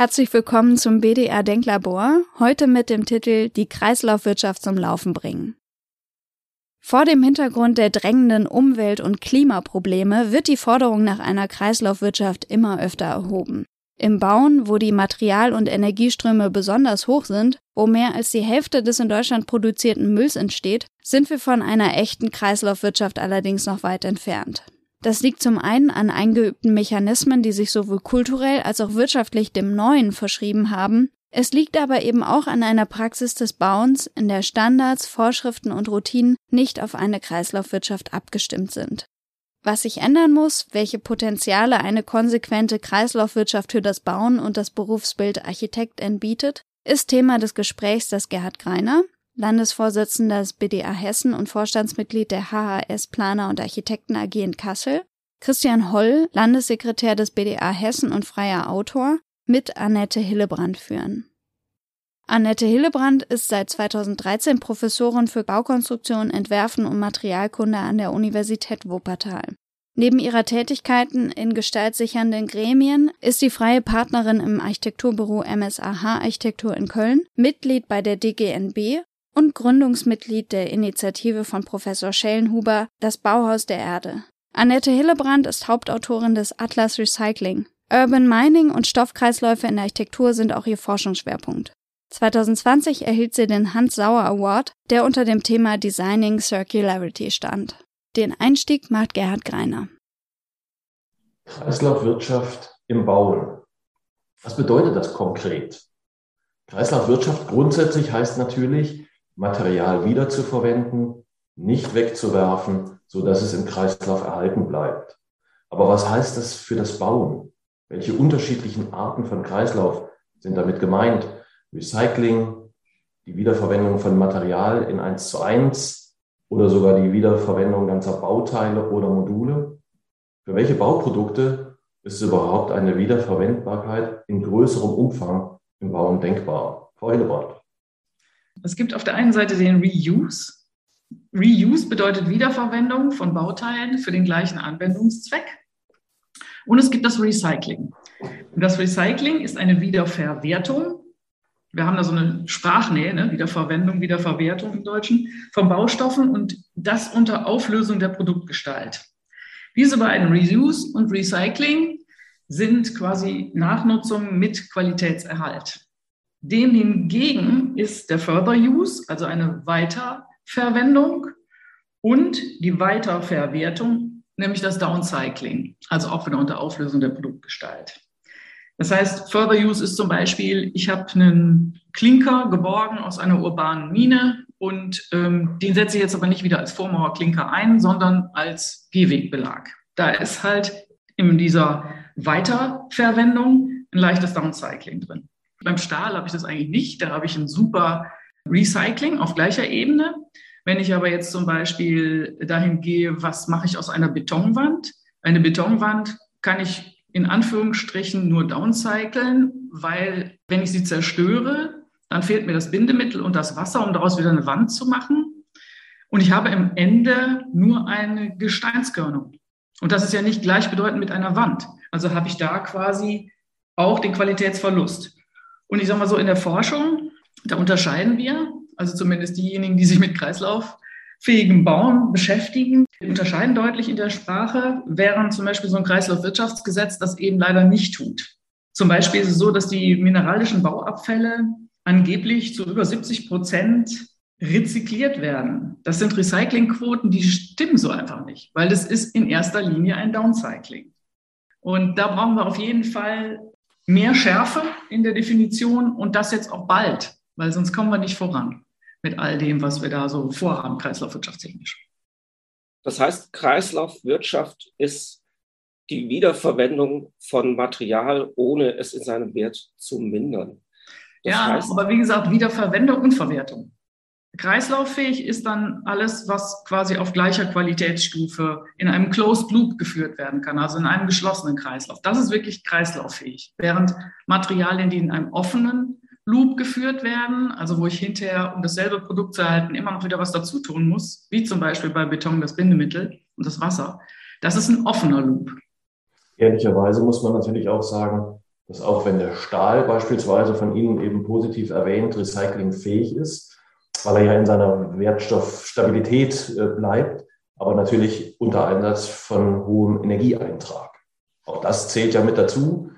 Herzlich willkommen zum BDR Denklabor, heute mit dem Titel Die Kreislaufwirtschaft zum Laufen bringen. Vor dem Hintergrund der drängenden Umwelt- und Klimaprobleme wird die Forderung nach einer Kreislaufwirtschaft immer öfter erhoben. Im Bauen, wo die Material- und Energieströme besonders hoch sind, wo mehr als die Hälfte des in Deutschland produzierten Mülls entsteht, sind wir von einer echten Kreislaufwirtschaft allerdings noch weit entfernt. Das liegt zum einen an eingeübten Mechanismen, die sich sowohl kulturell als auch wirtschaftlich dem Neuen verschrieben haben. Es liegt aber eben auch an einer Praxis des Bauens, in der Standards, Vorschriften und Routinen nicht auf eine Kreislaufwirtschaft abgestimmt sind. Was sich ändern muss, welche Potenziale eine konsequente Kreislaufwirtschaft für das Bauen und das Berufsbild Architekt bietet, ist Thema des Gesprächs, das Gerhard Greiner, Landesvorsitzender des BDA Hessen und Vorstandsmitglied der HHS Planer und Architekten AG in Kassel, Christian Holl, Landessekretär des BDA Hessen und freier Autor, mit Annette Hillebrand führen. Annette Hillebrand ist seit 2013 Professorin für Baukonstruktion, Entwerfen und Materialkunde an der Universität Wuppertal. Neben ihrer Tätigkeiten in gestaltsichernden Gremien ist sie freie Partnerin im Architekturbüro MSAH Architektur in Köln, Mitglied bei der DGNB und Gründungsmitglied der Initiative von Professor Schellenhuber Das Bauhaus der Erde. Annette Hillebrand ist Hauptautorin des Atlas Recycling. Urban Mining und Stoffkreisläufe in der Architektur sind auch ihr Forschungsschwerpunkt. 2020 erhielt sie den Hans Sauer Award, der unter dem Thema Designing Circularity stand. Den Einstieg macht Gerhard Greiner. Kreislaufwirtschaft im Bauen. Was bedeutet das konkret? Kreislaufwirtschaft grundsätzlich heißt natürlich, Material wiederzuverwenden, nicht wegzuwerfen, so dass es im Kreislauf erhalten bleibt. Aber was heißt das für das Bauen? Welche unterschiedlichen Arten von Kreislauf sind damit gemeint? Recycling, die Wiederverwendung von Material in 1 zu 1 oder sogar die Wiederverwendung ganzer Bauteile oder Module? Für welche Bauprodukte ist überhaupt eine Wiederverwendbarkeit in größerem Umfang im Bauen denkbar? Frau Hillebrand. Es gibt auf der einen Seite den Reuse. Reuse bedeutet Wiederverwendung von Bauteilen für den gleichen Anwendungszweck. Und es gibt das Recycling. Und das Recycling ist eine Wiederverwertung. Wir haben da so eine Sprachnähe, ne? Wiederverwendung, Wiederverwertung im Deutschen, von Baustoffen und das unter Auflösung der Produktgestalt. Diese beiden Reuse und Recycling sind quasi Nachnutzung mit Qualitätserhalt. Dem hingegen ist der Further Use, also eine Weiterverwendung und die Weiterverwertung, nämlich das Downcycling, also auch wieder unter Auflösung der Produktgestalt. Das heißt, Further Use ist zum Beispiel, ich habe einen Klinker geborgen aus einer urbanen Mine und ähm, den setze ich jetzt aber nicht wieder als Vormauerklinker ein, sondern als Gehwegbelag. Da ist halt in dieser Weiterverwendung ein leichtes Downcycling drin. Beim Stahl habe ich das eigentlich nicht. Da habe ich ein super Recycling auf gleicher Ebene. Wenn ich aber jetzt zum Beispiel dahin gehe, was mache ich aus einer Betonwand? Eine Betonwand kann ich in Anführungsstrichen nur downcyclen, weil wenn ich sie zerstöre, dann fehlt mir das Bindemittel und das Wasser, um daraus wieder eine Wand zu machen. Und ich habe im Ende nur eine Gesteinskörnung. Und das ist ja nicht gleichbedeutend mit einer Wand. Also habe ich da quasi auch den Qualitätsverlust. Und ich sage mal so, in der Forschung, da unterscheiden wir, also zumindest diejenigen, die sich mit kreislauffähigem Bauen beschäftigen, unterscheiden deutlich in der Sprache, während zum Beispiel so ein Kreislaufwirtschaftsgesetz das eben leider nicht tut. Zum Beispiel ist es so, dass die mineralischen Bauabfälle angeblich zu über 70 Prozent rezykliert werden. Das sind Recyclingquoten, die stimmen so einfach nicht, weil das ist in erster Linie ein Downcycling. Und da brauchen wir auf jeden Fall mehr Schärfe in der Definition und das jetzt auch bald, weil sonst kommen wir nicht voran mit all dem, was wir da so vorhaben, kreislaufwirtschaftstechnisch. Das heißt, Kreislaufwirtschaft ist die Wiederverwendung von Material, ohne es in seinem Wert zu mindern. Das ja, heißt, aber wie gesagt, Wiederverwendung und Verwertung. Kreislauffähig ist dann alles, was quasi auf gleicher Qualitätsstufe in einem Closed Loop geführt werden kann, also in einem geschlossenen Kreislauf. Das ist wirklich kreislauffähig. Während Materialien, die in einem offenen Loop geführt werden, also wo ich hinterher, um dasselbe Produkt zu erhalten, immer noch wieder was dazu tun muss, wie zum Beispiel bei Beton das Bindemittel und das Wasser, das ist ein offener Loop. Ehrlicherweise muss man natürlich auch sagen, dass auch wenn der Stahl beispielsweise von Ihnen eben positiv erwähnt recyclingfähig ist, weil er ja in seiner Wertstoffstabilität äh, bleibt, aber natürlich unter Einsatz von hohem Energieeintrag. Auch das zählt ja mit dazu.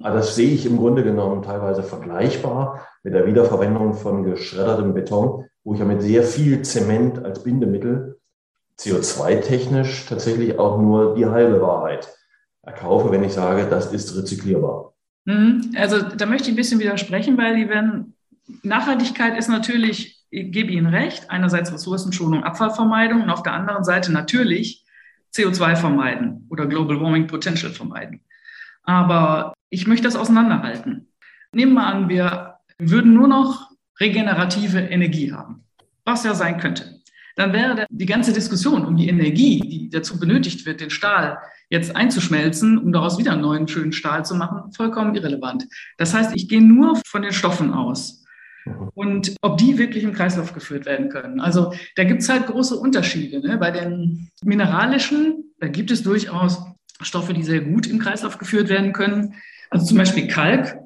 Aber das sehe ich im Grunde genommen teilweise vergleichbar mit der Wiederverwendung von geschreddertem Beton, wo ich ja mit sehr viel Zement als Bindemittel CO2-technisch tatsächlich auch nur die halbe Wahrheit erkaufe, wenn ich sage, das ist rezyklierbar. Mhm. Also da möchte ich ein bisschen widersprechen, weil die wenn Nachhaltigkeit ist natürlich, ich gebe Ihnen recht, einerseits Ressourcenschonung, Abfallvermeidung und auf der anderen Seite natürlich CO2 vermeiden oder Global Warming Potential vermeiden. Aber ich möchte das auseinanderhalten. Nehmen wir an, wir würden nur noch regenerative Energie haben, was ja sein könnte. Dann wäre die ganze Diskussion um die Energie, die dazu benötigt wird, den Stahl jetzt einzuschmelzen, um daraus wieder einen neuen schönen Stahl zu machen, vollkommen irrelevant. Das heißt, ich gehe nur von den Stoffen aus und ob die wirklich im Kreislauf geführt werden können. Also da gibt es halt große Unterschiede. Ne? Bei den mineralischen, da gibt es durchaus Stoffe, die sehr gut im Kreislauf geführt werden können. Also zum Beispiel Kalk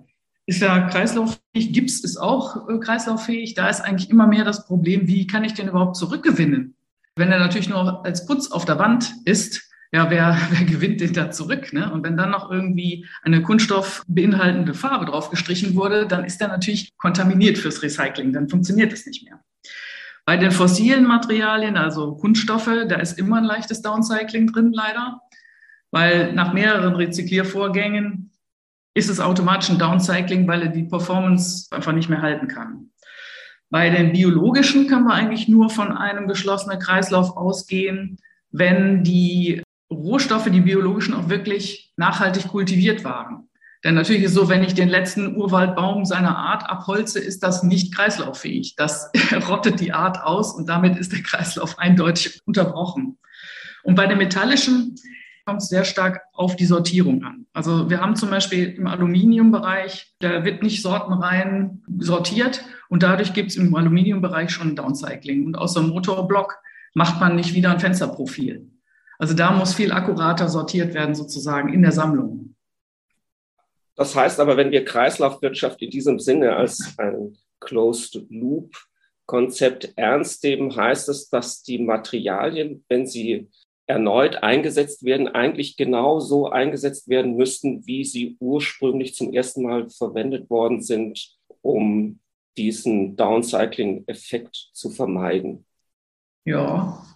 ist ja kreislauffähig, Gips ist auch äh, kreislauffähig. Da ist eigentlich immer mehr das Problem, wie kann ich den überhaupt zurückgewinnen? Wenn er natürlich nur als Putz auf der Wand ist, ja, wer, wer gewinnt den da zurück? Ne? Und wenn dann noch irgendwie eine Kunststoff beinhaltende Farbe drauf gestrichen wurde, dann ist der natürlich kontaminiert fürs Recycling. Dann funktioniert es nicht mehr. Bei den fossilen Materialien, also Kunststoffe, da ist immer ein leichtes Downcycling drin, leider. Weil nach mehreren Rezykliervorgängen ist es automatisch ein Downcycling, weil er die Performance einfach nicht mehr halten kann. Bei den biologischen kann man eigentlich nur von einem geschlossenen Kreislauf ausgehen, wenn die Rohstoffe, die biologischen, auch wirklich nachhaltig kultiviert waren. Denn natürlich ist so, wenn ich den letzten Urwaldbaum seiner Art abholze, ist das nicht kreislauffähig. Das rottet die Art aus und damit ist der Kreislauf eindeutig unterbrochen. Und bei den metallischen kommt es sehr stark auf die Sortierung an. Also wir haben zum Beispiel im Aluminiumbereich, da wird nicht sortenrein sortiert und dadurch gibt es im Aluminiumbereich schon Downcycling. Und aus dem Motorblock macht man nicht wieder ein Fensterprofil. Also da muss viel akkurater sortiert werden, sozusagen in der Sammlung. Das heißt aber, wenn wir Kreislaufwirtschaft in diesem Sinne als ein Closed Loop Konzept ernst nehmen, heißt es, dass die Materialien, wenn sie erneut eingesetzt werden, eigentlich genauso eingesetzt werden müssten, wie sie ursprünglich zum ersten Mal verwendet worden sind, um diesen Downcycling-Effekt zu vermeiden. Ja.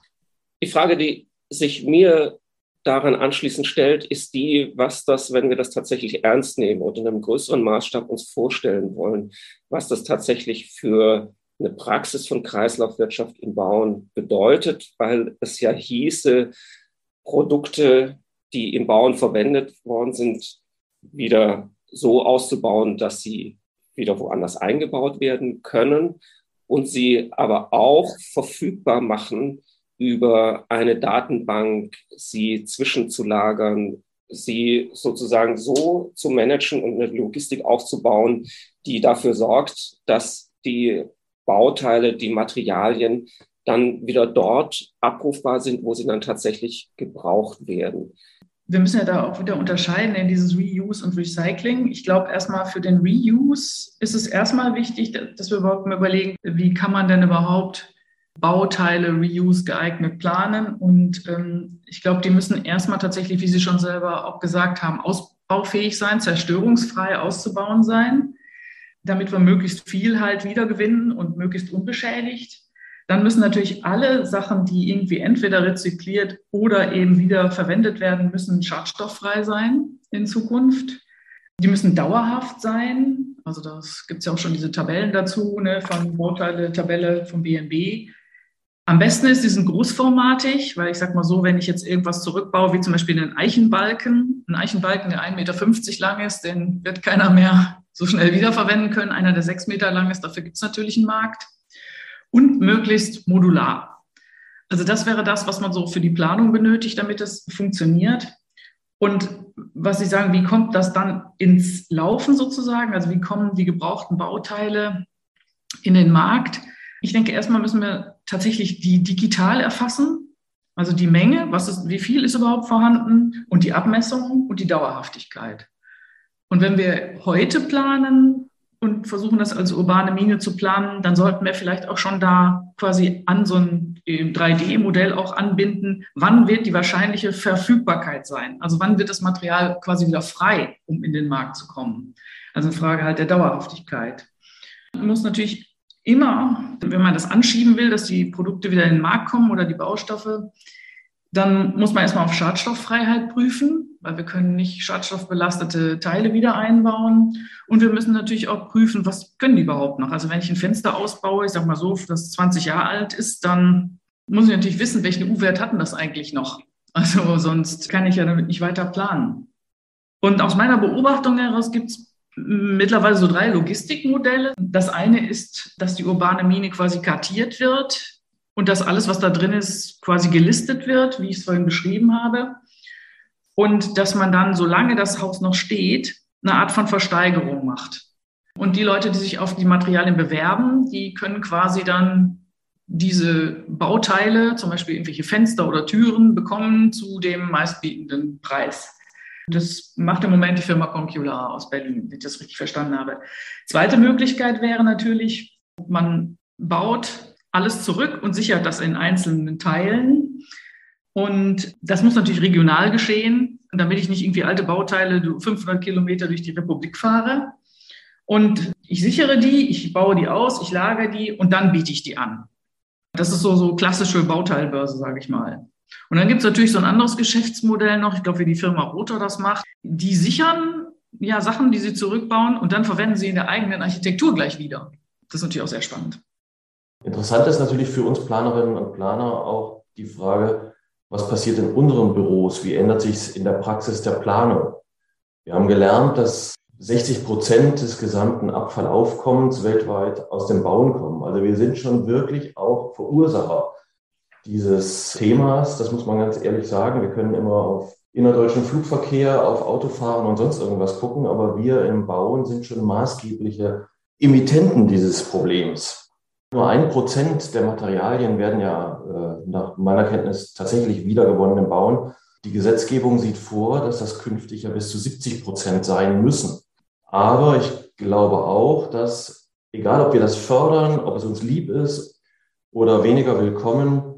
Die Frage, die sich mir daran anschließend stellt, ist die, was das, wenn wir das tatsächlich ernst nehmen und in einem größeren Maßstab uns vorstellen wollen, was das tatsächlich für eine Praxis von Kreislaufwirtschaft im Bauen bedeutet, weil es ja hieße, Produkte, die im Bauen verwendet worden sind, wieder so auszubauen, dass sie wieder woanders eingebaut werden können und sie aber auch verfügbar machen über eine Datenbank, sie zwischenzulagern, sie sozusagen so zu managen und eine Logistik aufzubauen, die dafür sorgt, dass die Bauteile, die Materialien dann wieder dort abrufbar sind, wo sie dann tatsächlich gebraucht werden. Wir müssen ja da auch wieder unterscheiden in dieses Reuse und Recycling. Ich glaube, erstmal für den Reuse ist es erstmal wichtig, dass wir überhaupt mal überlegen, wie kann man denn überhaupt Bauteile Reuse geeignet planen. Und ähm, ich glaube, die müssen erstmal tatsächlich, wie Sie schon selber auch gesagt haben, ausbaufähig sein, zerstörungsfrei auszubauen sein damit wir möglichst viel halt wiedergewinnen und möglichst unbeschädigt. Dann müssen natürlich alle Sachen, die irgendwie entweder rezykliert oder eben wieder verwendet werden, müssen schadstofffrei sein in Zukunft. Die müssen dauerhaft sein. Also das gibt es ja auch schon diese Tabellen dazu, ne, von Vorteile-Tabelle vom BNB. Am besten ist, die sind großformatig, weil ich sag mal so, wenn ich jetzt irgendwas zurückbaue, wie zum Beispiel einen Eichenbalken, ein Eichenbalken, der 1,50 Meter lang ist, den wird keiner mehr so schnell wiederverwenden können. Einer, der sechs Meter lang ist, dafür gibt es natürlich einen Markt. Und möglichst modular. Also das wäre das, was man so für die Planung benötigt, damit es funktioniert. Und was Sie sagen, wie kommt das dann ins Laufen sozusagen? Also wie kommen die gebrauchten Bauteile in den Markt? Ich denke, erstmal müssen wir tatsächlich die digital erfassen. Also die Menge, was ist, wie viel ist überhaupt vorhanden und die Abmessung und die Dauerhaftigkeit. Und wenn wir heute planen und versuchen, das als urbane Mine zu planen, dann sollten wir vielleicht auch schon da quasi an so ein 3D-Modell auch anbinden, wann wird die wahrscheinliche Verfügbarkeit sein? Also wann wird das Material quasi wieder frei, um in den Markt zu kommen? Also eine Frage halt der Dauerhaftigkeit. Man muss natürlich immer, wenn man das anschieben will, dass die Produkte wieder in den Markt kommen oder die Baustoffe, dann muss man erstmal auf Schadstofffreiheit prüfen, weil wir können nicht schadstoffbelastete Teile wieder einbauen. Und wir müssen natürlich auch prüfen, was können die überhaupt noch. Also wenn ich ein Fenster ausbaue, ich sage mal so, das 20 Jahre alt ist, dann muss ich natürlich wissen, welchen U-Wert hatten das eigentlich noch. Also sonst kann ich ja damit nicht weiter planen. Und aus meiner Beobachtung heraus gibt es mittlerweile so drei Logistikmodelle. Das eine ist, dass die urbane Mine quasi kartiert wird und dass alles, was da drin ist, quasi gelistet wird, wie ich es vorhin beschrieben habe. Und dass man dann, solange das Haus noch steht, eine Art von Versteigerung macht. Und die Leute, die sich auf die Materialien bewerben, die können quasi dann diese Bauteile, zum Beispiel irgendwelche Fenster oder Türen, bekommen zu dem meistbietenden Preis. Das macht im Moment die Firma Concular aus Berlin, wenn ich das richtig verstanden habe. Zweite Möglichkeit wäre natürlich, man baut alles zurück und sichert das in einzelnen Teilen. Und das muss natürlich regional geschehen, damit ich nicht irgendwie alte Bauteile 500 Kilometer durch die Republik fahre. Und ich sichere die, ich baue die aus, ich lagere die und dann biete ich die an. Das ist so, so klassische Bauteilbörse, sage ich mal. Und dann gibt es natürlich so ein anderes Geschäftsmodell noch, ich glaube, wie die Firma Rotor das macht. Die sichern ja Sachen, die sie zurückbauen und dann verwenden sie in der eigenen Architektur gleich wieder. Das ist natürlich auch sehr spannend. Interessant ist natürlich für uns Planerinnen und Planer auch die Frage, was passiert in unseren Büros? Wie ändert sich es in der Praxis der Planung? Wir haben gelernt, dass 60 Prozent des gesamten Abfallaufkommens weltweit aus dem Bauen kommen. Also wir sind schon wirklich auch Verursacher dieses Themas. Das muss man ganz ehrlich sagen. Wir können immer auf innerdeutschen Flugverkehr, auf Autofahren und sonst irgendwas gucken, aber wir im Bauen sind schon maßgebliche Emittenten dieses Problems. Nur ein Prozent der Materialien werden ja äh, nach meiner Kenntnis tatsächlich wiedergewonnen im Bauen. Die Gesetzgebung sieht vor, dass das künftig ja bis zu 70 Prozent sein müssen. Aber ich glaube auch, dass egal ob wir das fördern, ob es uns lieb ist oder weniger willkommen,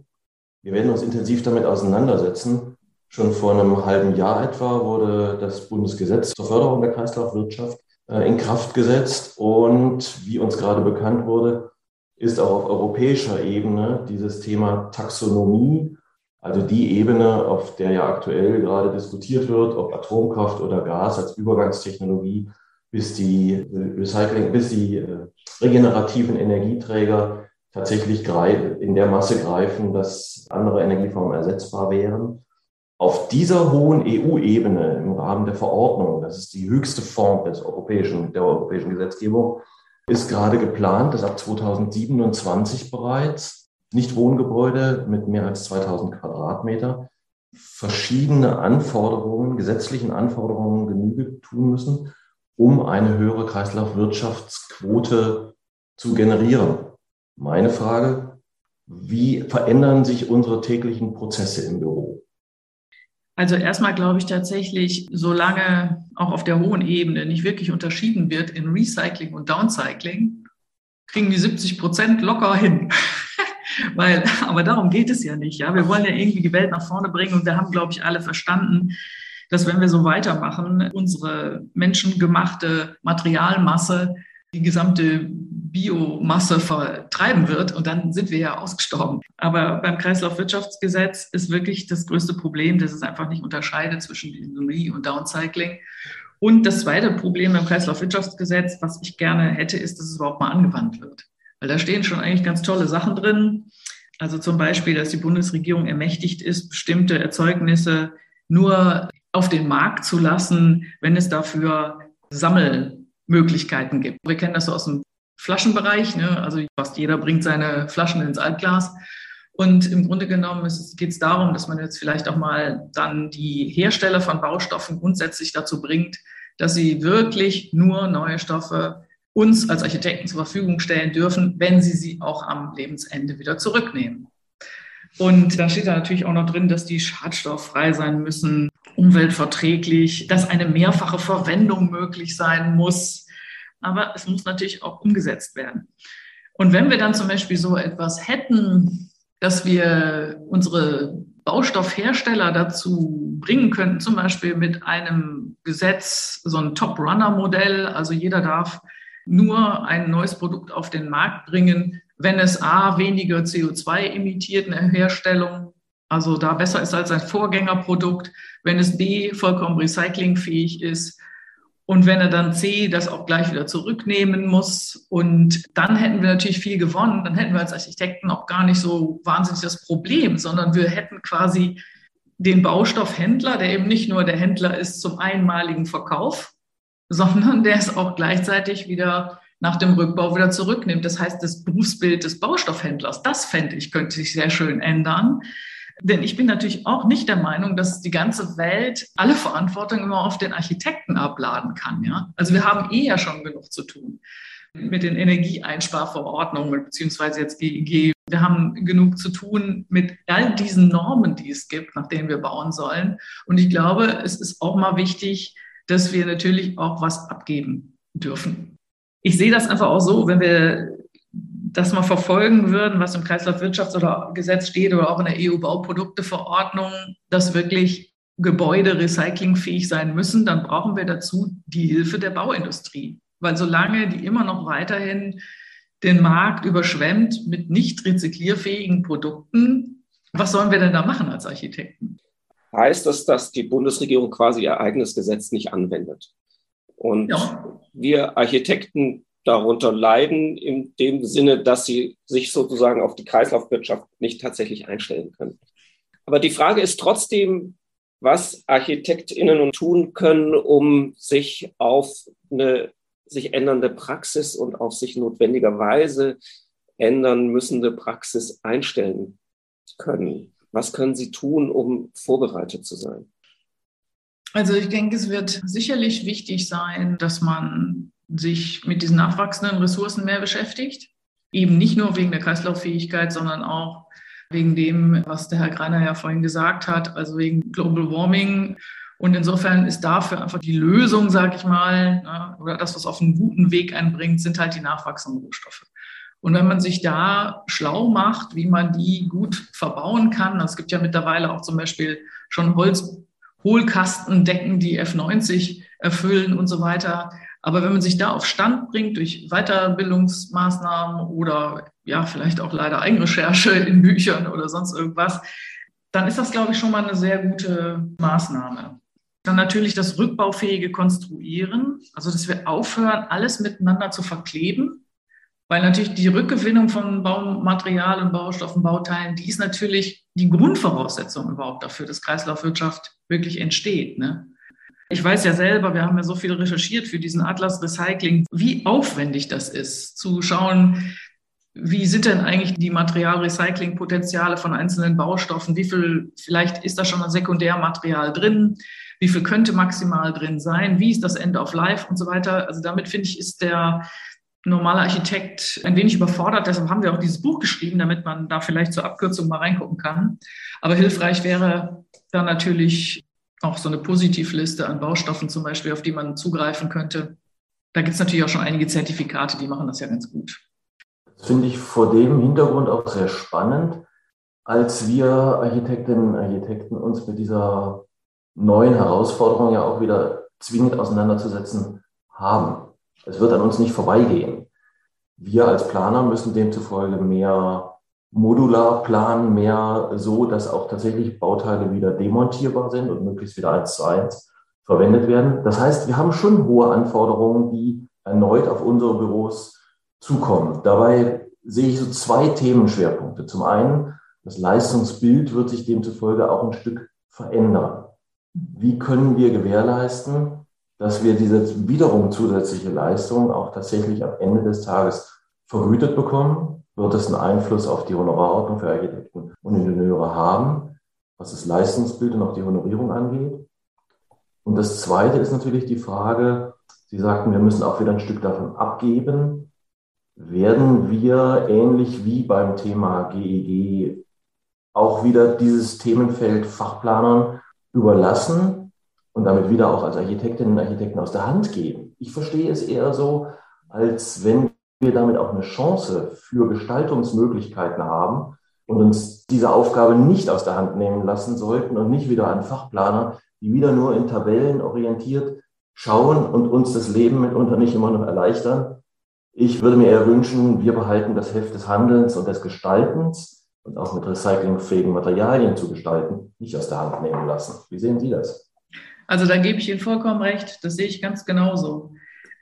wir werden uns intensiv damit auseinandersetzen. Schon vor einem halben Jahr etwa wurde das Bundesgesetz zur Förderung der Kreislaufwirtschaft äh, in Kraft gesetzt. Und wie uns gerade bekannt wurde, ist auch auf europäischer Ebene dieses Thema Taxonomie, also die Ebene, auf der ja aktuell gerade diskutiert wird, ob Atomkraft oder Gas als Übergangstechnologie, bis die Recycling, bis die äh, regenerativen Energieträger tatsächlich in der Masse greifen, dass andere Energieformen ersetzbar wären. Auf dieser hohen EU-Ebene im Rahmen der Verordnung, das ist die höchste Form des europäischen, der europäischen Gesetzgebung, ist gerade geplant, dass ab 2027 bereits Nichtwohngebäude mit mehr als 2000 Quadratmeter verschiedene Anforderungen, gesetzlichen Anforderungen Genüge tun müssen, um eine höhere Kreislaufwirtschaftsquote zu generieren. Meine Frage, wie verändern sich unsere täglichen Prozesse im Büro? Also erstmal glaube ich tatsächlich, solange auch auf der hohen Ebene nicht wirklich unterschieden wird in Recycling und Downcycling, kriegen die 70 Prozent locker hin. Weil, aber darum geht es ja nicht. Ja, wir wollen ja irgendwie die Welt nach vorne bringen und wir haben, glaube ich, alle verstanden, dass wenn wir so weitermachen, unsere menschengemachte Materialmasse die gesamte Biomasse vertreiben wird und dann sind wir ja ausgestorben. Aber beim Kreislaufwirtschaftsgesetz ist wirklich das größte Problem, dass es einfach nicht unterscheidet zwischen Re- und Downcycling. Und das zweite Problem beim Kreislaufwirtschaftsgesetz, was ich gerne hätte, ist, dass es überhaupt mal angewandt wird. Weil da stehen schon eigentlich ganz tolle Sachen drin. Also zum Beispiel, dass die Bundesregierung ermächtigt ist, bestimmte Erzeugnisse nur auf den Markt zu lassen, wenn es dafür Sammelmöglichkeiten gibt. Wir kennen das so aus dem Flaschenbereich. Ne? Also fast jeder bringt seine Flaschen ins Altglas. Und im Grunde genommen geht es darum, dass man jetzt vielleicht auch mal dann die Hersteller von Baustoffen grundsätzlich dazu bringt, dass sie wirklich nur neue Stoffe uns als Architekten zur Verfügung stellen dürfen, wenn sie sie auch am Lebensende wieder zurücknehmen. Und da steht da natürlich auch noch drin, dass die schadstofffrei sein müssen, umweltverträglich, dass eine mehrfache Verwendung möglich sein muss. Aber es muss natürlich auch umgesetzt werden. Und wenn wir dann zum Beispiel so etwas hätten, dass wir unsere Baustoffhersteller dazu bringen könnten, zum Beispiel mit einem Gesetz, so ein Top-Runner-Modell, also jeder darf nur ein neues Produkt auf den Markt bringen, wenn es A weniger CO2 emittiert in der Herstellung, also da besser ist als ein Vorgängerprodukt, wenn es B vollkommen recyclingfähig ist und wenn er dann C das auch gleich wieder zurücknehmen muss. Und dann hätten wir natürlich viel gewonnen. Dann hätten wir als Architekten auch gar nicht so wahnsinnig das Problem, sondern wir hätten quasi den Baustoffhändler, der eben nicht nur der Händler ist zum einmaligen Verkauf, sondern der es auch gleichzeitig wieder nach dem Rückbau wieder zurücknimmt. Das heißt, das Berufsbild des Baustoffhändlers, das fände ich, könnte sich sehr schön ändern. Denn ich bin natürlich auch nicht der Meinung, dass die ganze Welt alle Verantwortung immer auf den Architekten abladen kann. Ja? Also wir haben eh ja schon genug zu tun mit den Energieeinsparverordnungen beziehungsweise jetzt GEG. Wir haben genug zu tun mit all diesen Normen, die es gibt, nach denen wir bauen sollen. Und ich glaube, es ist auch mal wichtig, dass wir natürlich auch was abgeben dürfen. Ich sehe das einfach auch so, wenn wir das mal verfolgen würden, was im Kreislaufwirtschafts- oder Gesetz steht oder auch in der EU-Bauprodukteverordnung, dass wirklich Gebäude recyclingfähig sein müssen, dann brauchen wir dazu die Hilfe der Bauindustrie. Weil solange die immer noch weiterhin den Markt überschwemmt mit nicht rezyklierfähigen Produkten, was sollen wir denn da machen als Architekten? Heißt das, dass die Bundesregierung quasi ihr eigenes Gesetz nicht anwendet? Und ja. wir Architekten darunter leiden, in dem Sinne, dass sie sich sozusagen auf die Kreislaufwirtschaft nicht tatsächlich einstellen können. Aber die Frage ist trotzdem, was ArchitektInnen tun können, um sich auf eine sich ändernde Praxis und auf sich notwendigerweise ändern müssende Praxis einstellen können. Was können sie tun, um vorbereitet zu sein? Also ich denke, es wird sicherlich wichtig sein, dass man sich mit diesen nachwachsenden Ressourcen mehr beschäftigt. Eben nicht nur wegen der Kreislauffähigkeit, sondern auch wegen dem, was der Herr Greiner ja vorhin gesagt hat, also wegen Global Warming. Und insofern ist dafür einfach die Lösung, sage ich mal, ne, oder das, was auf einen guten Weg einbringt, sind halt die nachwachsenden Rohstoffe. Und wenn man sich da schlau macht, wie man die gut verbauen kann, es gibt ja mittlerweile auch zum Beispiel schon Holzhohlkastendecken, die F90 erfüllen und so weiter. Aber wenn man sich da auf Stand bringt durch Weiterbildungsmaßnahmen oder ja, vielleicht auch leider Eigenrecherche in Büchern oder sonst irgendwas, dann ist das, glaube ich, schon mal eine sehr gute Maßnahme. Dann natürlich das rückbaufähige Konstruieren, also dass wir aufhören, alles miteinander zu verkleben, weil natürlich die Rückgewinnung von Baumaterial und Baustoffen, Bauteilen, die ist natürlich die Grundvoraussetzung überhaupt dafür, dass Kreislaufwirtschaft wirklich entsteht. Ne? Ich weiß ja selber, wir haben ja so viel recherchiert für diesen Atlas Recycling, wie aufwendig das ist, zu schauen, wie sind denn eigentlich die Materialrecyclingpotenziale von einzelnen Baustoffen? Wie viel, vielleicht ist da schon ein Sekundärmaterial drin? Wie viel könnte maximal drin sein? Wie ist das End of Life und so weiter? Also damit finde ich, ist der normale Architekt ein wenig überfordert. Deshalb haben wir auch dieses Buch geschrieben, damit man da vielleicht zur Abkürzung mal reingucken kann. Aber hilfreich wäre dann natürlich auch so eine Positivliste an Baustoffen zum Beispiel, auf die man zugreifen könnte. Da gibt es natürlich auch schon einige Zertifikate, die machen das ja ganz gut. Das finde ich vor dem Hintergrund auch sehr spannend, als wir Architektinnen und Architekten uns mit dieser neuen Herausforderung ja auch wieder zwingend auseinanderzusetzen haben. Es wird an uns nicht vorbeigehen. Wir als Planer müssen demzufolge mehr modular planen, mehr so, dass auch tatsächlich Bauteile wieder demontierbar sind und möglichst wieder eins zu eins verwendet werden. Das heißt, wir haben schon hohe Anforderungen, die erneut auf unsere Büros zukommen. Dabei sehe ich so zwei Themenschwerpunkte. Zum einen, das Leistungsbild wird sich demzufolge auch ein Stück verändern. Wie können wir gewährleisten, dass wir diese wiederum zusätzliche Leistung auch tatsächlich am Ende des Tages vergütet bekommen wird es einen Einfluss auf die Honorarordnung für Architekten und Ingenieure haben, was das Leistungsbild und auch die Honorierung angeht. Und das Zweite ist natürlich die Frage, Sie sagten, wir müssen auch wieder ein Stück davon abgeben. Werden wir ähnlich wie beim Thema GEG auch wieder dieses Themenfeld Fachplanern überlassen und damit wieder auch als Architektinnen und Architekten aus der Hand geben. Ich verstehe es eher so, als wenn wir damit auch eine Chance für Gestaltungsmöglichkeiten haben und uns diese Aufgabe nicht aus der Hand nehmen lassen sollten und nicht wieder an Fachplaner, die wieder nur in Tabellen orientiert schauen und uns das Leben mitunter nicht immer noch erleichtern. Ich würde mir eher wünschen, wir behalten das Heft des Handelns und des Gestaltens und auch mit recyclingfähigen Materialien zu gestalten, nicht aus der Hand nehmen lassen. Wie sehen Sie das? Also da gebe ich Ihnen vollkommen recht. Das sehe ich ganz genauso.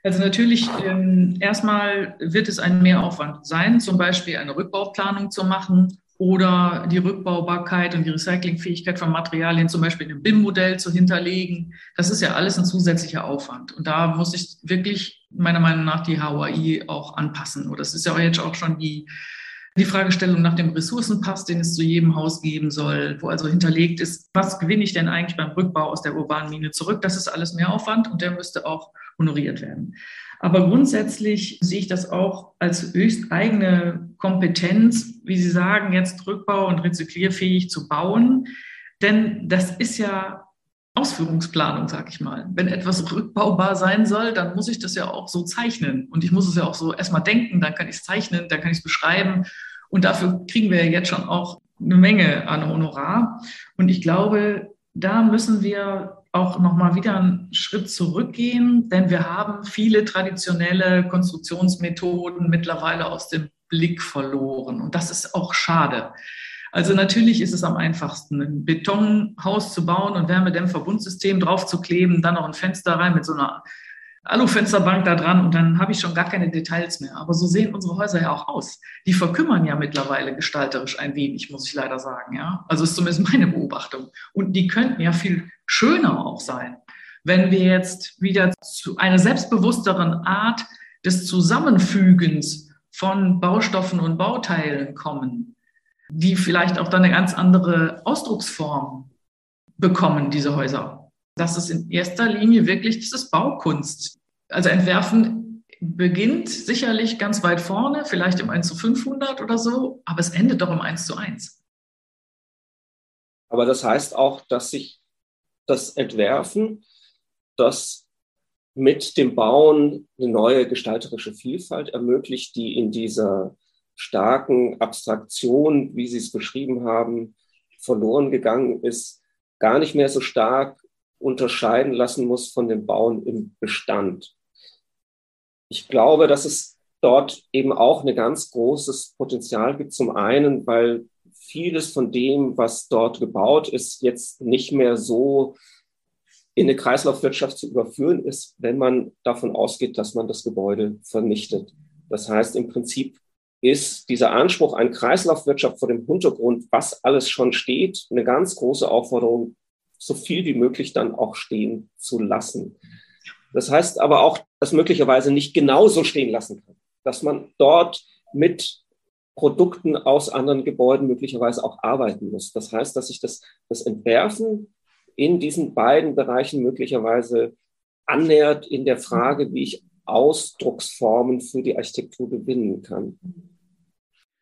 Also natürlich, ähm, erstmal wird es ein Mehraufwand sein, zum Beispiel eine Rückbauplanung zu machen oder die Rückbaubarkeit und die Recyclingfähigkeit von Materialien zum Beispiel in einem BIM-Modell zu hinterlegen. Das ist ja alles ein zusätzlicher Aufwand. Und da muss ich wirklich meiner Meinung nach die HOI auch anpassen. Und das ist ja jetzt auch schon die, die Fragestellung nach dem Ressourcenpass, den es zu jedem Haus geben soll, wo also hinterlegt ist, was gewinne ich denn eigentlich beim Rückbau aus der urbanen Mine zurück? Das ist alles Mehraufwand und der müsste auch honoriert werden. Aber grundsätzlich sehe ich das auch als höchst eigene Kompetenz, wie Sie sagen, jetzt rückbau- und rezyklierfähig zu bauen. Denn das ist ja Ausführungsplanung, sag ich mal. Wenn etwas rückbaubar sein soll, dann muss ich das ja auch so zeichnen. Und ich muss es ja auch so erstmal denken, dann kann ich es zeichnen, dann kann ich es beschreiben. Und dafür kriegen wir ja jetzt schon auch eine Menge an Honorar. Und ich glaube, da müssen wir auch nochmal wieder einen Schritt zurückgehen, denn wir haben viele traditionelle Konstruktionsmethoden mittlerweile aus dem Blick verloren. Und das ist auch schade. Also natürlich ist es am einfachsten, ein Betonhaus zu bauen und Wärmedämmverbundsystem draufzukleben, dann noch ein Fenster rein mit so einer Alufensterbank da dran und dann habe ich schon gar keine Details mehr. Aber so sehen unsere Häuser ja auch aus. Die verkümmern ja mittlerweile gestalterisch ein wenig, muss ich leider sagen. Ja, also ist zumindest meine Beobachtung. Und die könnten ja viel schöner auch sein, wenn wir jetzt wieder zu einer selbstbewussteren Art des Zusammenfügens von Baustoffen und Bauteilen kommen, die vielleicht auch dann eine ganz andere Ausdrucksform bekommen, diese Häuser das ist in erster Linie wirklich, das ist Baukunst. Also Entwerfen beginnt sicherlich ganz weit vorne, vielleicht im 1 zu 500 oder so, aber es endet doch im 1 zu 1. Aber das heißt auch, dass sich das Entwerfen, das mit dem Bauen eine neue gestalterische Vielfalt ermöglicht, die in dieser starken Abstraktion, wie Sie es beschrieben haben, verloren gegangen ist, gar nicht mehr so stark unterscheiden lassen muss von dem Bauen im Bestand. Ich glaube, dass es dort eben auch ein ganz großes Potenzial gibt. Zum einen, weil vieles von dem, was dort gebaut ist, jetzt nicht mehr so in eine Kreislaufwirtschaft zu überführen ist, wenn man davon ausgeht, dass man das Gebäude vernichtet. Das heißt, im Prinzip ist dieser Anspruch an Kreislaufwirtschaft vor dem Hintergrund, was alles schon steht, eine ganz große Aufforderung so viel wie möglich dann auch stehen zu lassen. Das heißt aber auch, dass möglicherweise nicht genauso stehen lassen kann, dass man dort mit Produkten aus anderen Gebäuden möglicherweise auch arbeiten muss. Das heißt, dass sich das, das Entwerfen in diesen beiden Bereichen möglicherweise annähert in der Frage, wie ich Ausdrucksformen für die Architektur gewinnen kann.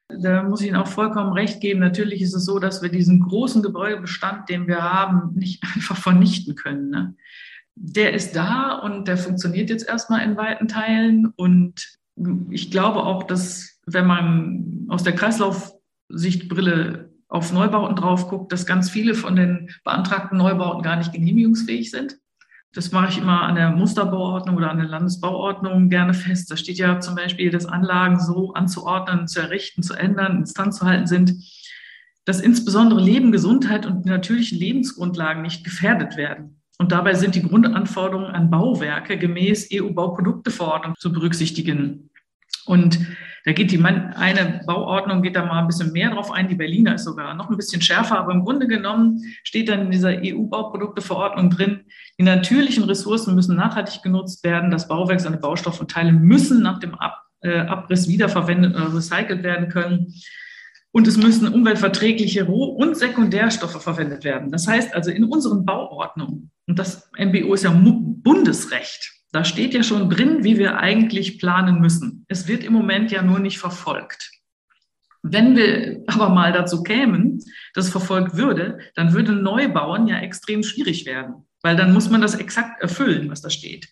Da muss ich Ihnen auch vollkommen recht geben. Natürlich ist es so, dass wir diesen großen Gebäudebestand, den wir haben, nicht einfach vernichten können. Ne? Der ist da und der funktioniert jetzt erstmal in weiten Teilen. Und ich glaube auch, dass wenn man aus der Kreislaufsichtbrille auf Neubauten drauf guckt, dass ganz viele von den beantragten Neubauten gar nicht genehmigungsfähig sind. Das mache ich immer an der Musterbauordnung oder an der Landesbauordnung gerne fest. Da steht ja zum Beispiel, dass Anlagen so anzuordnen, zu errichten, zu ändern, instand zu halten sind, dass insbesondere Leben, Gesundheit und die natürlichen Lebensgrundlagen nicht gefährdet werden. Und dabei sind die Grundanforderungen an Bauwerke gemäß EU-Bauprodukteverordnung zu berücksichtigen. Und da geht die eine Bauordnung geht da mal ein bisschen mehr drauf ein. Die Berliner ist sogar noch ein bisschen schärfer, aber im Grunde genommen steht dann in dieser EU-Bauprodukteverordnung drin, die natürlichen Ressourcen müssen nachhaltig genutzt werden. Das Bauwerk, seine Baustoffe und Teile müssen nach dem Ab, äh, Abriss wiederverwendet oder recycelt werden können. Und es müssen umweltverträgliche Roh- und Sekundärstoffe verwendet werden. Das heißt also in unseren Bauordnungen, und das MBO ist ja Bundesrecht, da steht ja schon drin, wie wir eigentlich planen müssen. Es wird im Moment ja nur nicht verfolgt. Wenn wir aber mal dazu kämen, dass verfolgt würde, dann würde Neubauen ja extrem schwierig werden, weil dann muss man das exakt erfüllen, was da steht.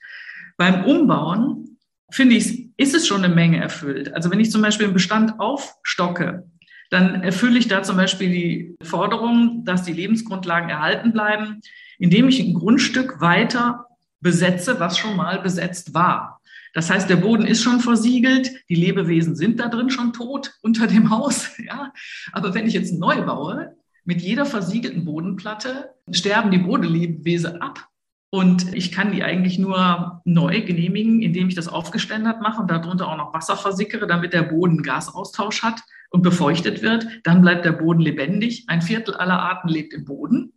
Beim Umbauen, finde ich, ist es schon eine Menge erfüllt. Also wenn ich zum Beispiel einen Bestand aufstocke, dann erfülle ich da zum Beispiel die Forderung, dass die Lebensgrundlagen erhalten bleiben, indem ich ein Grundstück weiter besetze, was schon mal besetzt war. Das heißt, der Boden ist schon versiegelt, die Lebewesen sind da drin schon tot unter dem Haus. Ja? Aber wenn ich jetzt neu baue, mit jeder versiegelten Bodenplatte sterben die Bodenlebewesen ab. Und ich kann die eigentlich nur neu genehmigen, indem ich das aufgeständert mache und darunter auch noch Wasser versickere, damit der Boden Gasaustausch hat und befeuchtet wird. Dann bleibt der Boden lebendig. Ein Viertel aller Arten lebt im Boden.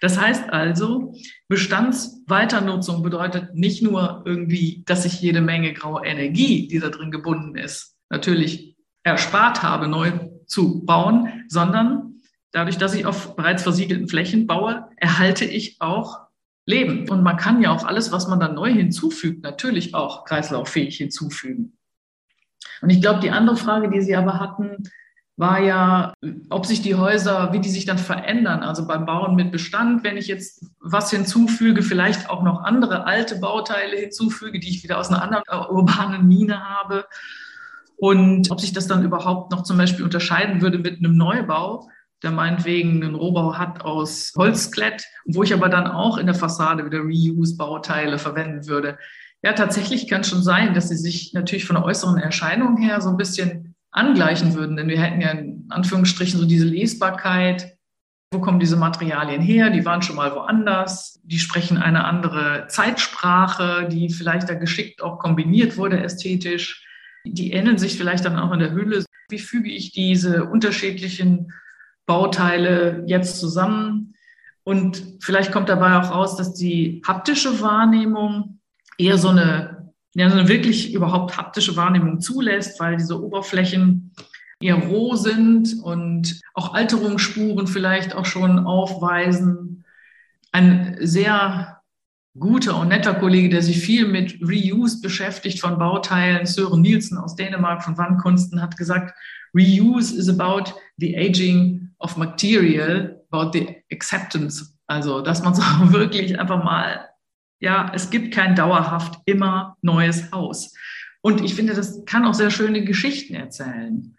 Das heißt also, Bestandsweiternutzung bedeutet nicht nur irgendwie, dass ich jede Menge graue Energie, die da drin gebunden ist, natürlich erspart habe, neu zu bauen, sondern dadurch, dass ich auf bereits versiegelten Flächen baue, erhalte ich auch Leben. Und man kann ja auch alles, was man dann neu hinzufügt, natürlich auch kreislauffähig hinzufügen. Und ich glaube, die andere Frage, die Sie aber hatten, war ja, ob sich die Häuser, wie die sich dann verändern. Also beim Bauen mit Bestand, wenn ich jetzt was hinzufüge, vielleicht auch noch andere alte Bauteile hinzufüge, die ich wieder aus einer anderen äh, urbanen Mine habe. Und ob sich das dann überhaupt noch zum Beispiel unterscheiden würde mit einem Neubau, der meinetwegen einen Rohbau hat aus Holzklett, wo ich aber dann auch in der Fassade wieder Reuse-Bauteile verwenden würde. Ja, tatsächlich kann es schon sein, dass sie sich natürlich von der äußeren Erscheinung her so ein bisschen angleichen würden. Denn wir hätten ja in Anführungsstrichen so diese Lesbarkeit. Wo kommen diese Materialien her? Die waren schon mal woanders. Die sprechen eine andere Zeitsprache, die vielleicht da geschickt auch kombiniert wurde ästhetisch. Die ähneln sich vielleicht dann auch in der Hülle. Wie füge ich diese unterschiedlichen Bauteile jetzt zusammen? Und vielleicht kommt dabei auch raus, dass die haptische Wahrnehmung eher so eine ja, so eine wirklich überhaupt haptische Wahrnehmung zulässt, weil diese Oberflächen eher roh sind und auch Alterungsspuren vielleicht auch schon aufweisen. Ein sehr guter und netter Kollege, der sich viel mit Reuse beschäftigt von Bauteilen, Sören Nielsen aus Dänemark von Wandkunsten, hat gesagt, Reuse is about the aging of material, about the acceptance. Also, dass man so wirklich einfach mal ja, es gibt kein dauerhaft immer neues Haus. Und ich finde, das kann auch sehr schöne Geschichten erzählen.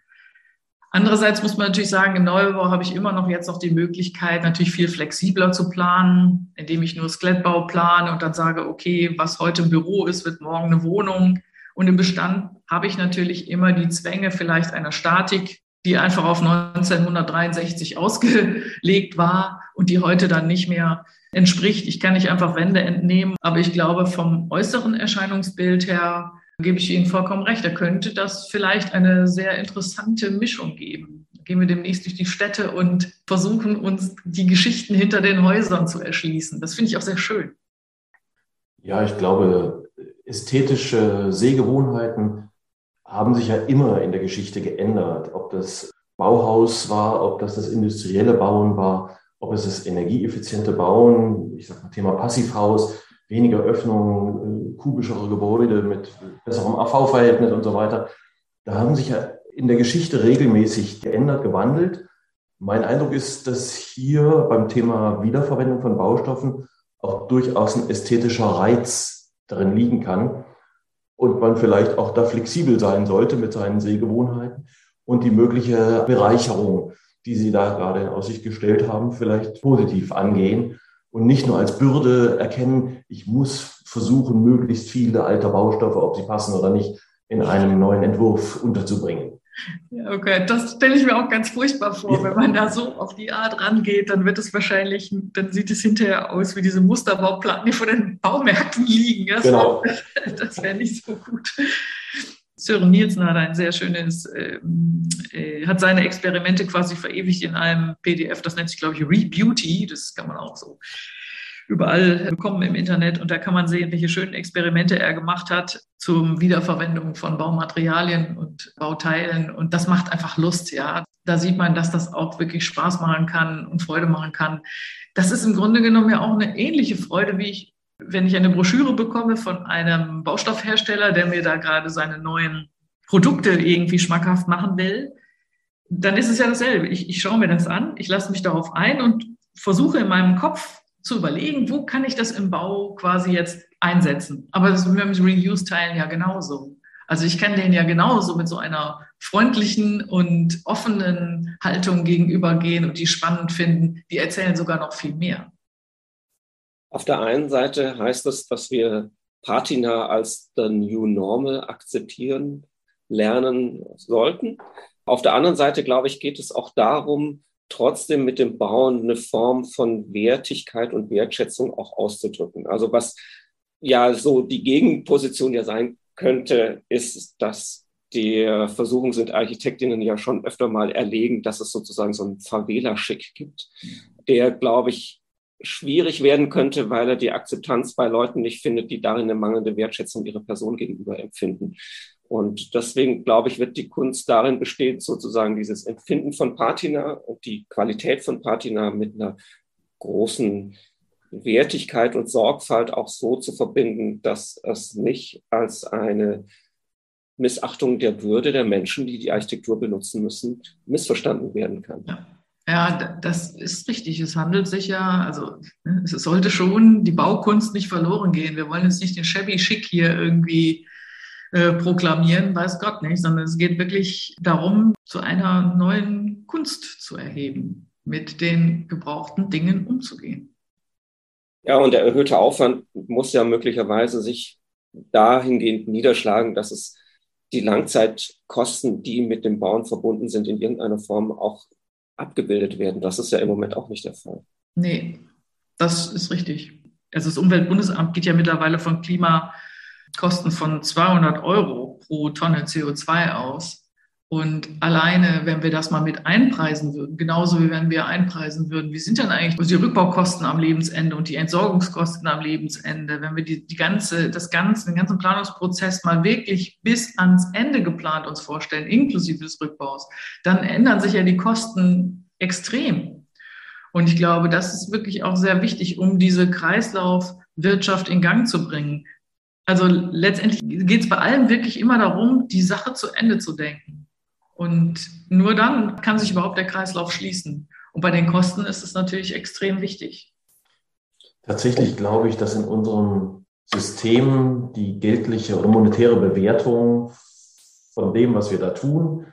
Andererseits muss man natürlich sagen, im Neubau habe ich immer noch jetzt noch die Möglichkeit, natürlich viel flexibler zu planen, indem ich nur Skelettbau plane und dann sage, okay, was heute ein Büro ist, wird morgen eine Wohnung. Und im Bestand habe ich natürlich immer die Zwänge vielleicht einer Statik, die einfach auf 1963 ausgelegt war und die heute dann nicht mehr entspricht. Ich kann nicht einfach Wände entnehmen, aber ich glaube, vom äußeren Erscheinungsbild her gebe ich Ihnen vollkommen recht. Da könnte das vielleicht eine sehr interessante Mischung geben. Gehen wir demnächst durch die Städte und versuchen uns die Geschichten hinter den Häusern zu erschließen. Das finde ich auch sehr schön. Ja, ich glaube, ästhetische Sehgewohnheiten haben sich ja immer in der Geschichte geändert. Ob das Bauhaus war, ob das das industrielle Bauen war, ob es das energieeffiziente Bauen, ich sage mal Thema Passivhaus, weniger Öffnungen, äh, kubischere Gebäude mit besserem AV-Verhältnis und so weiter. Da haben sich ja in der Geschichte regelmäßig geändert, gewandelt. Mein Eindruck ist, dass hier beim Thema Wiederverwendung von Baustoffen auch durchaus ein ästhetischer Reiz darin liegen kann und man vielleicht auch da flexibel sein sollte mit seinen Sehgewohnheiten und die mögliche Bereicherung die Sie da gerade in Aussicht gestellt haben, vielleicht positiv angehen und nicht nur als Bürde erkennen, ich muss versuchen, möglichst viele alte Baustoffe, ob sie passen oder nicht, in einem neuen Entwurf unterzubringen. Ja, okay, das stelle ich mir auch ganz furchtbar vor. Ja. Wenn man da so auf die Art rangeht, dann wird es wahrscheinlich, dann sieht es hinterher aus wie diese Musterbauplatten, die vor den Baumärkten liegen. Das genau. das wäre nicht so gut. Sören Nielsen hat ein sehr schönes, ähm, äh, hat seine Experimente quasi verewigt in einem PDF, das nennt sich, glaube ich, Rebeauty, das kann man auch so überall bekommen im Internet und da kann man sehen, welche schönen Experimente er gemacht hat zum Wiederverwendung von Baumaterialien und Bauteilen und das macht einfach Lust, ja. Da sieht man, dass das auch wirklich Spaß machen kann und Freude machen kann. Das ist im Grunde genommen ja auch eine ähnliche Freude, wie ich wenn ich eine Broschüre bekomme von einem Baustoffhersteller, der mir da gerade seine neuen Produkte irgendwie schmackhaft machen will, dann ist es ja dasselbe. Ich, ich schaue mir das an, ich lasse mich darauf ein und versuche in meinem Kopf zu überlegen, wo kann ich das im Bau quasi jetzt einsetzen. Aber das ist mit dem Reuse-Teilen ja genauso. Also ich kann denen ja genauso mit so einer freundlichen und offenen Haltung gegenübergehen und die spannend finden. Die erzählen sogar noch viel mehr. Auf der einen Seite heißt es, dass wir Patina als the new normal akzeptieren, lernen sollten. Auf der anderen Seite, glaube ich, geht es auch darum, trotzdem mit dem Bauen eine Form von Wertigkeit und Wertschätzung auch auszudrücken. Also was ja so die Gegenposition ja sein könnte, ist, dass die Versuchungen sind Architektinnen ja schon öfter mal erlegen, dass es sozusagen so einen Favela-Schick gibt, der, glaube ich, schwierig werden könnte, weil er die Akzeptanz bei Leuten nicht findet, die darin eine mangelnde Wertschätzung ihrer Person gegenüber empfinden. Und deswegen, glaube ich, wird die Kunst darin bestehen, sozusagen dieses Empfinden von Patina und die Qualität von Patina mit einer großen Wertigkeit und Sorgfalt auch so zu verbinden, dass es nicht als eine Missachtung der Würde der Menschen, die die Architektur benutzen müssen, missverstanden werden kann. Ja. Ja, das ist richtig. Es handelt sich ja, also ne, es sollte schon die Baukunst nicht verloren gehen. Wir wollen jetzt nicht den Shabby Schick hier irgendwie äh, proklamieren, weiß Gott nicht, sondern es geht wirklich darum, zu einer neuen Kunst zu erheben, mit den gebrauchten Dingen umzugehen. Ja, und der erhöhte Aufwand muss ja möglicherweise sich dahingehend niederschlagen, dass es die Langzeitkosten, die mit dem Bauen verbunden sind, in irgendeiner Form auch abgebildet werden. Das ist ja im Moment auch nicht der Fall. Nee, das ist richtig. Also das Umweltbundesamt geht ja mittlerweile von Klimakosten von 200 Euro pro Tonne CO2 aus. Und alleine, wenn wir das mal mit einpreisen würden, genauso wie wenn wir einpreisen würden, wie sind denn eigentlich die Rückbaukosten am Lebensende und die Entsorgungskosten am Lebensende, wenn wir die, die ganze, das ganze, den ganzen Planungsprozess mal wirklich bis ans Ende geplant uns vorstellen, inklusive des Rückbaus, dann ändern sich ja die Kosten extrem. Und ich glaube, das ist wirklich auch sehr wichtig, um diese Kreislaufwirtschaft in Gang zu bringen. Also letztendlich geht es bei allem wirklich immer darum, die Sache zu Ende zu denken. Und nur dann kann sich überhaupt der Kreislauf schließen. Und bei den Kosten ist es natürlich extrem wichtig. Tatsächlich glaube ich, dass in unserem System die geldliche oder monetäre Bewertung von dem, was wir da tun,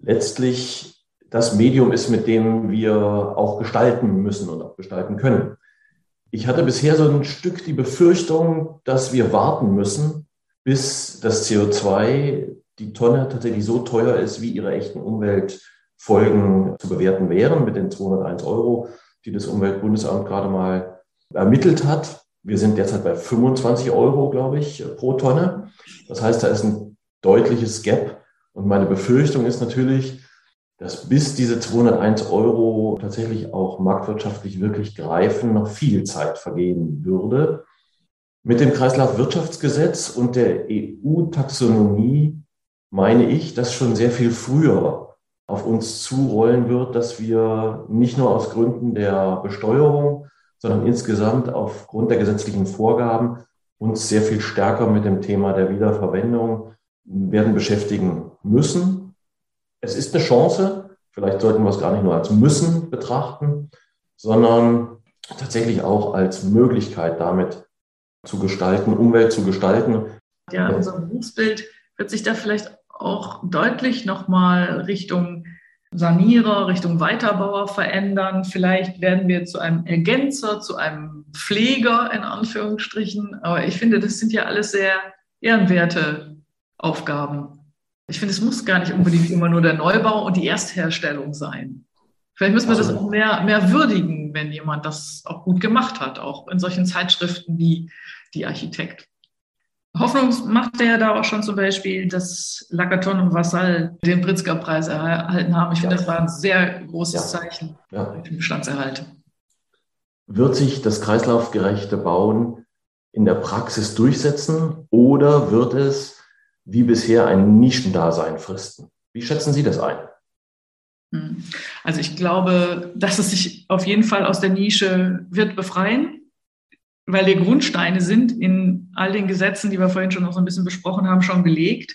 letztlich das Medium ist, mit dem wir auch gestalten müssen und auch gestalten können. Ich hatte bisher so ein Stück die Befürchtung, dass wir warten müssen, bis das CO2 die Tonne tatsächlich so teuer ist, wie ihre echten Umweltfolgen zu bewerten wären mit den 201 Euro, die das Umweltbundesamt gerade mal ermittelt hat. Wir sind derzeit bei 25 Euro, glaube ich, pro Tonne. Das heißt, da ist ein deutliches Gap. Und meine Befürchtung ist natürlich, dass bis diese 201 Euro tatsächlich auch marktwirtschaftlich wirklich greifen, noch viel Zeit vergehen würde. Mit dem Kreislaufwirtschaftsgesetz und der EU-Taxonomie meine ich, dass schon sehr viel früher auf uns zurollen wird, dass wir nicht nur aus Gründen der Besteuerung, sondern insgesamt aufgrund der gesetzlichen Vorgaben uns sehr viel stärker mit dem Thema der Wiederverwendung werden beschäftigen müssen. Es ist eine Chance, vielleicht sollten wir es gar nicht nur als müssen betrachten, sondern tatsächlich auch als Möglichkeit damit zu gestalten, Umwelt zu gestalten. Ja, unser Berufsbild wird sich da vielleicht auch deutlich nochmal Richtung Sanierer, Richtung Weiterbauer verändern. Vielleicht werden wir zu einem Ergänzer, zu einem Pfleger in Anführungsstrichen. Aber ich finde, das sind ja alles sehr ehrenwerte Aufgaben. Ich finde, es muss gar nicht unbedingt immer nur der Neubau und die Erstherstellung sein. Vielleicht müssen wir das auch mehr, mehr würdigen, wenn jemand das auch gut gemacht hat, auch in solchen Zeitschriften wie die Architekt. Hoffnung macht er da auch schon zum Beispiel, dass Lacaton und Vassal den Pritzker-Preis erhalten haben. Ich finde, das war ein sehr großes ja. Zeichen ja. für den Bestandserhalt. Wird sich das kreislaufgerechte Bauen in der Praxis durchsetzen oder wird es wie bisher ein Nischendasein fristen? Wie schätzen Sie das ein? Hm. Also ich glaube, dass es sich auf jeden Fall aus der Nische wird befreien weil die Grundsteine sind in all den Gesetzen, die wir vorhin schon noch so ein bisschen besprochen haben, schon gelegt.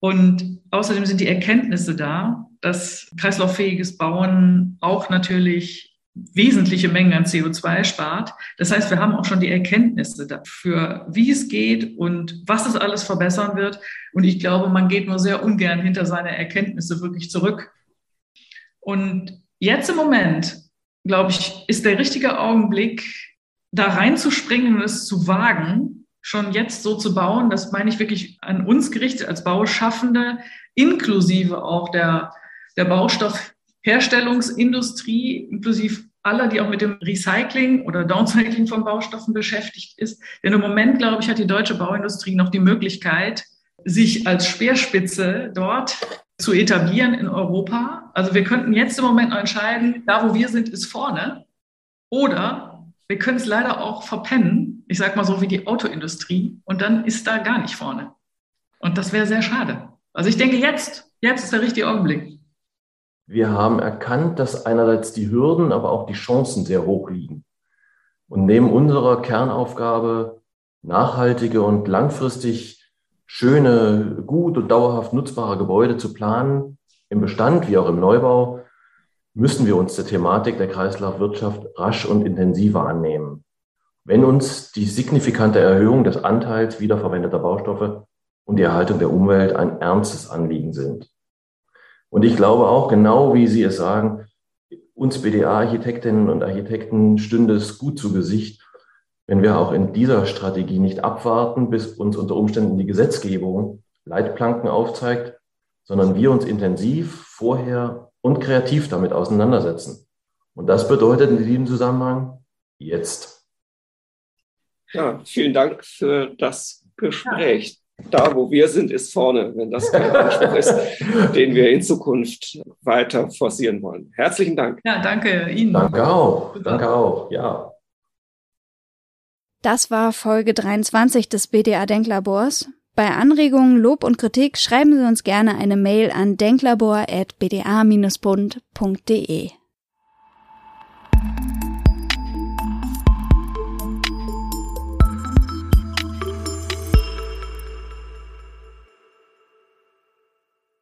Und außerdem sind die Erkenntnisse da, dass kreislauffähiges Bauen auch natürlich wesentliche Mengen an CO2 spart. Das heißt, wir haben auch schon die Erkenntnisse dafür, wie es geht und was es alles verbessern wird. Und ich glaube, man geht nur sehr ungern hinter seine Erkenntnisse wirklich zurück. Und jetzt im Moment, glaube ich, ist der richtige Augenblick, da reinzuspringen und es zu wagen, schon jetzt so zu bauen. Das meine ich wirklich an uns gerichtet als Bauschaffende, inklusive auch der, der Baustoffherstellungsindustrie, inklusive aller, die auch mit dem Recycling oder Downcycling von Baustoffen beschäftigt ist. Denn im Moment, glaube ich, hat die deutsche Bauindustrie noch die Möglichkeit, sich als Speerspitze dort zu etablieren in Europa. Also wir könnten jetzt im Moment noch entscheiden, da wo wir sind, ist vorne. Oder wir können es leider auch verpennen, ich sage mal so wie die Autoindustrie, und dann ist da gar nicht vorne. Und das wäre sehr schade. Also ich denke, jetzt, jetzt ist der richtige Augenblick. Wir haben erkannt, dass einerseits die Hürden, aber auch die Chancen sehr hoch liegen. Und neben unserer Kernaufgabe, nachhaltige und langfristig schöne, gut und dauerhaft nutzbare Gebäude zu planen, im Bestand wie auch im Neubau, müssen wir uns der Thematik der Kreislaufwirtschaft rasch und intensiver annehmen. Wenn uns die signifikante Erhöhung des Anteils wiederverwendeter Baustoffe und die Erhaltung der Umwelt ein ernstes Anliegen sind. Und ich glaube auch, genau wie Sie es sagen, uns BDA-Architektinnen und Architekten stünde es gut zu Gesicht, wenn wir auch in dieser Strategie nicht abwarten, bis uns unter Umständen die Gesetzgebung Leitplanken aufzeigt, sondern wir uns intensiv vorher und kreativ damit auseinandersetzen. Und das bedeutet in diesem Zusammenhang jetzt. Ja, vielen Dank für das Gespräch da, wo wir sind, ist vorne, wenn das der Anspruch ist, den wir in Zukunft weiter forcieren wollen. Herzlichen Dank. Ja, danke Ihnen. Danke auch. Danke auch. Ja. Das war Folge 23 des BDA Denklabors. Bei Anregungen, Lob und Kritik schreiben Sie uns gerne eine Mail an denklabor.bda-bund.de.